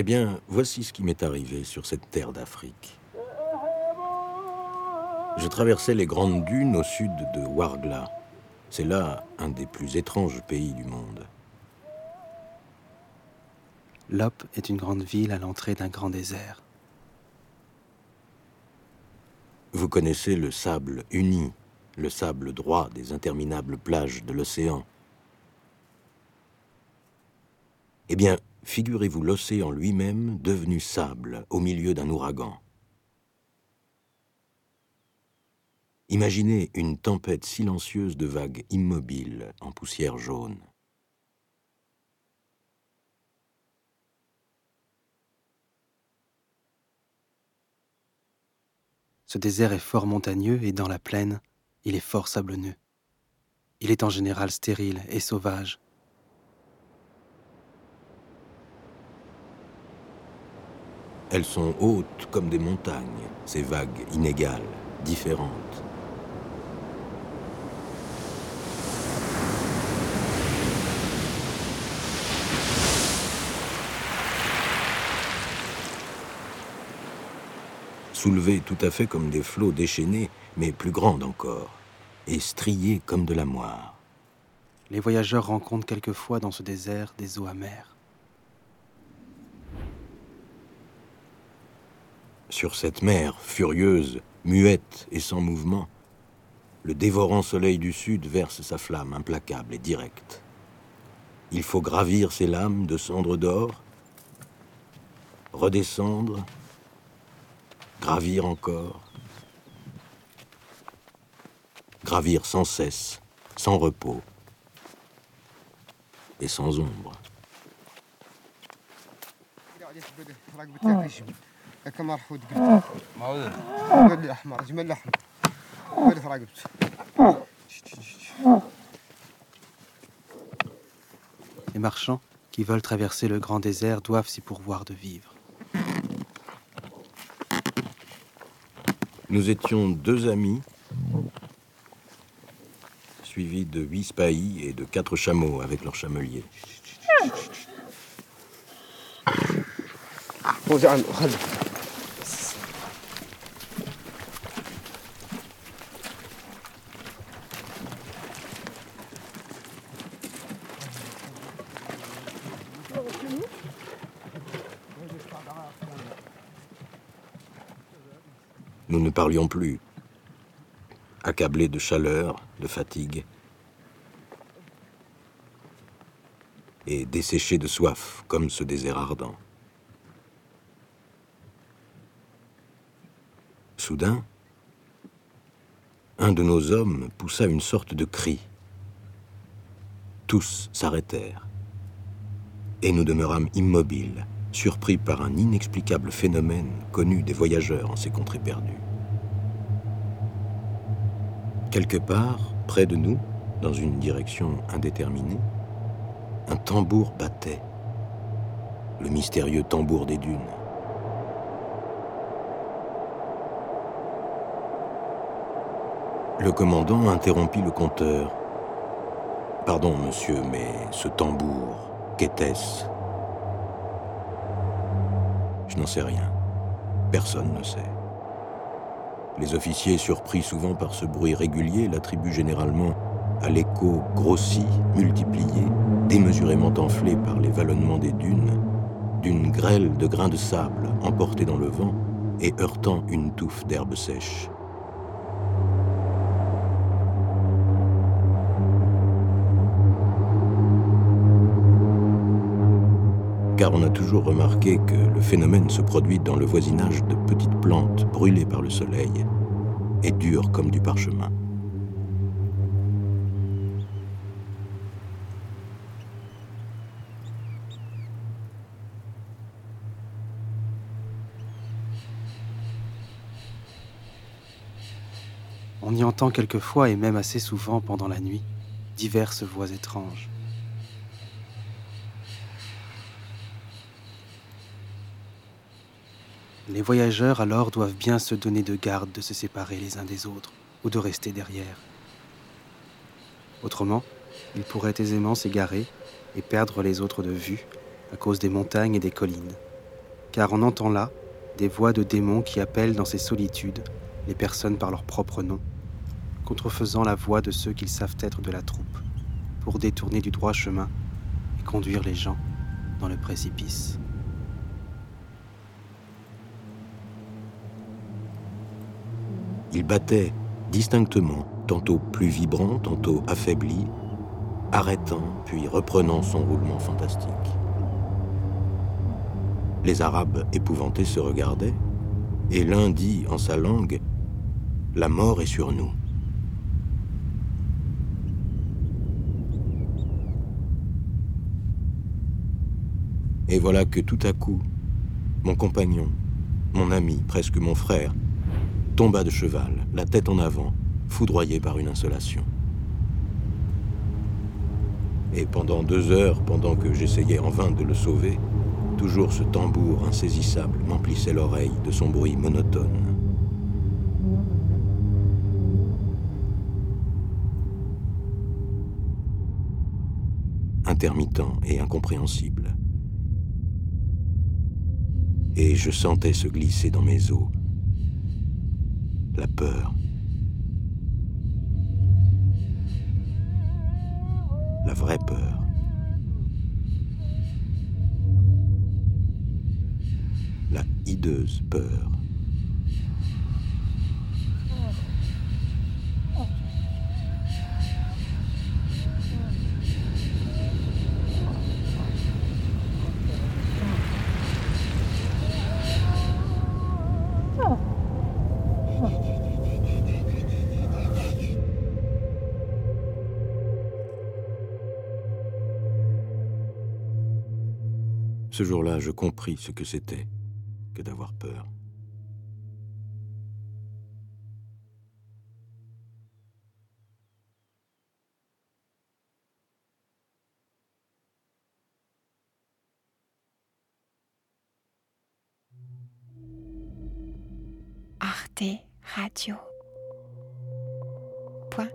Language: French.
Eh bien, voici ce qui m'est arrivé sur cette terre d'Afrique. Je traversais les grandes dunes au sud de Wargla. C'est là un des plus étranges pays du monde. Lop est une grande ville à l'entrée d'un grand désert. Vous connaissez le sable uni, le sable droit des interminables plages de l'océan. Eh bien, figurez-vous l'océan lui-même devenu sable au milieu d'un ouragan. Imaginez une tempête silencieuse de vagues immobiles en poussière jaune. Ce désert est fort montagneux et dans la plaine, il est fort sablonneux. Il est en général stérile et sauvage. Elles sont hautes comme des montagnes, ces vagues inégales, différentes. soulevées tout à fait comme des flots déchaînés, mais plus grandes encore, et striées comme de la moire. Les voyageurs rencontrent quelquefois dans ce désert des eaux amères. Sur cette mer furieuse, muette et sans mouvement, le dévorant soleil du sud verse sa flamme implacable et directe. Il faut gravir ces lames de cendres d'or, redescendre gravir encore, gravir sans cesse, sans repos et sans ombre. Les marchands qui veulent traverser le grand désert doivent s'y pourvoir de vivre. Nous étions deux amis, suivis de huit spahis et de quatre chameaux avec leurs chameliers. Nous ne parlions plus, accablés de chaleur, de fatigue, et desséchés de soif, comme ce désert ardent. Soudain, un de nos hommes poussa une sorte de cri. Tous s'arrêtèrent, et nous demeurâmes immobiles, surpris par un inexplicable phénomène connu des voyageurs en ces contrées perdues. Quelque part, près de nous, dans une direction indéterminée, un tambour battait, le mystérieux tambour des dunes. Le commandant interrompit le compteur. Pardon, monsieur, mais ce tambour, qu'était-ce? Je n'en sais rien. Personne ne sait. Les officiers, surpris souvent par ce bruit régulier, l'attribuent généralement à l'écho grossi, multiplié, démesurément enflé par les vallonnements des dunes, d'une grêle de grains de sable emportés dans le vent et heurtant une touffe d'herbe sèche. Car on a toujours remarqué que le phénomène se produit dans le voisinage de petites plantes brûlées par le soleil et dures comme du parchemin. On y entend quelquefois, et même assez souvent pendant la nuit, diverses voix étranges. Les voyageurs alors doivent bien se donner de garde de se séparer les uns des autres ou de rester derrière. Autrement, ils pourraient aisément s'égarer et perdre les autres de vue à cause des montagnes et des collines, car on entend là des voix de démons qui appellent dans ces solitudes les personnes par leur propre nom, contrefaisant la voix de ceux qu'ils savent être de la troupe, pour détourner du droit chemin et conduire les gens dans le précipice. Il battait distinctement, tantôt plus vibrant, tantôt affaibli, arrêtant puis reprenant son roulement fantastique. Les Arabes épouvantés se regardaient, et l'un dit en sa langue La mort est sur nous. Et voilà que tout à coup, mon compagnon, mon ami, presque mon frère, tomba de cheval, la tête en avant, foudroyé par une insolation. Et pendant deux heures, pendant que j'essayais en vain de le sauver, toujours ce tambour insaisissable m'emplissait l'oreille de son bruit monotone. intermittent et incompréhensible. Et je sentais se glisser dans mes os la peur, la vraie peur. La hideuse peur. Ce jour-là, je compris ce que c'était que d'avoir peur. Arte Radio. Point.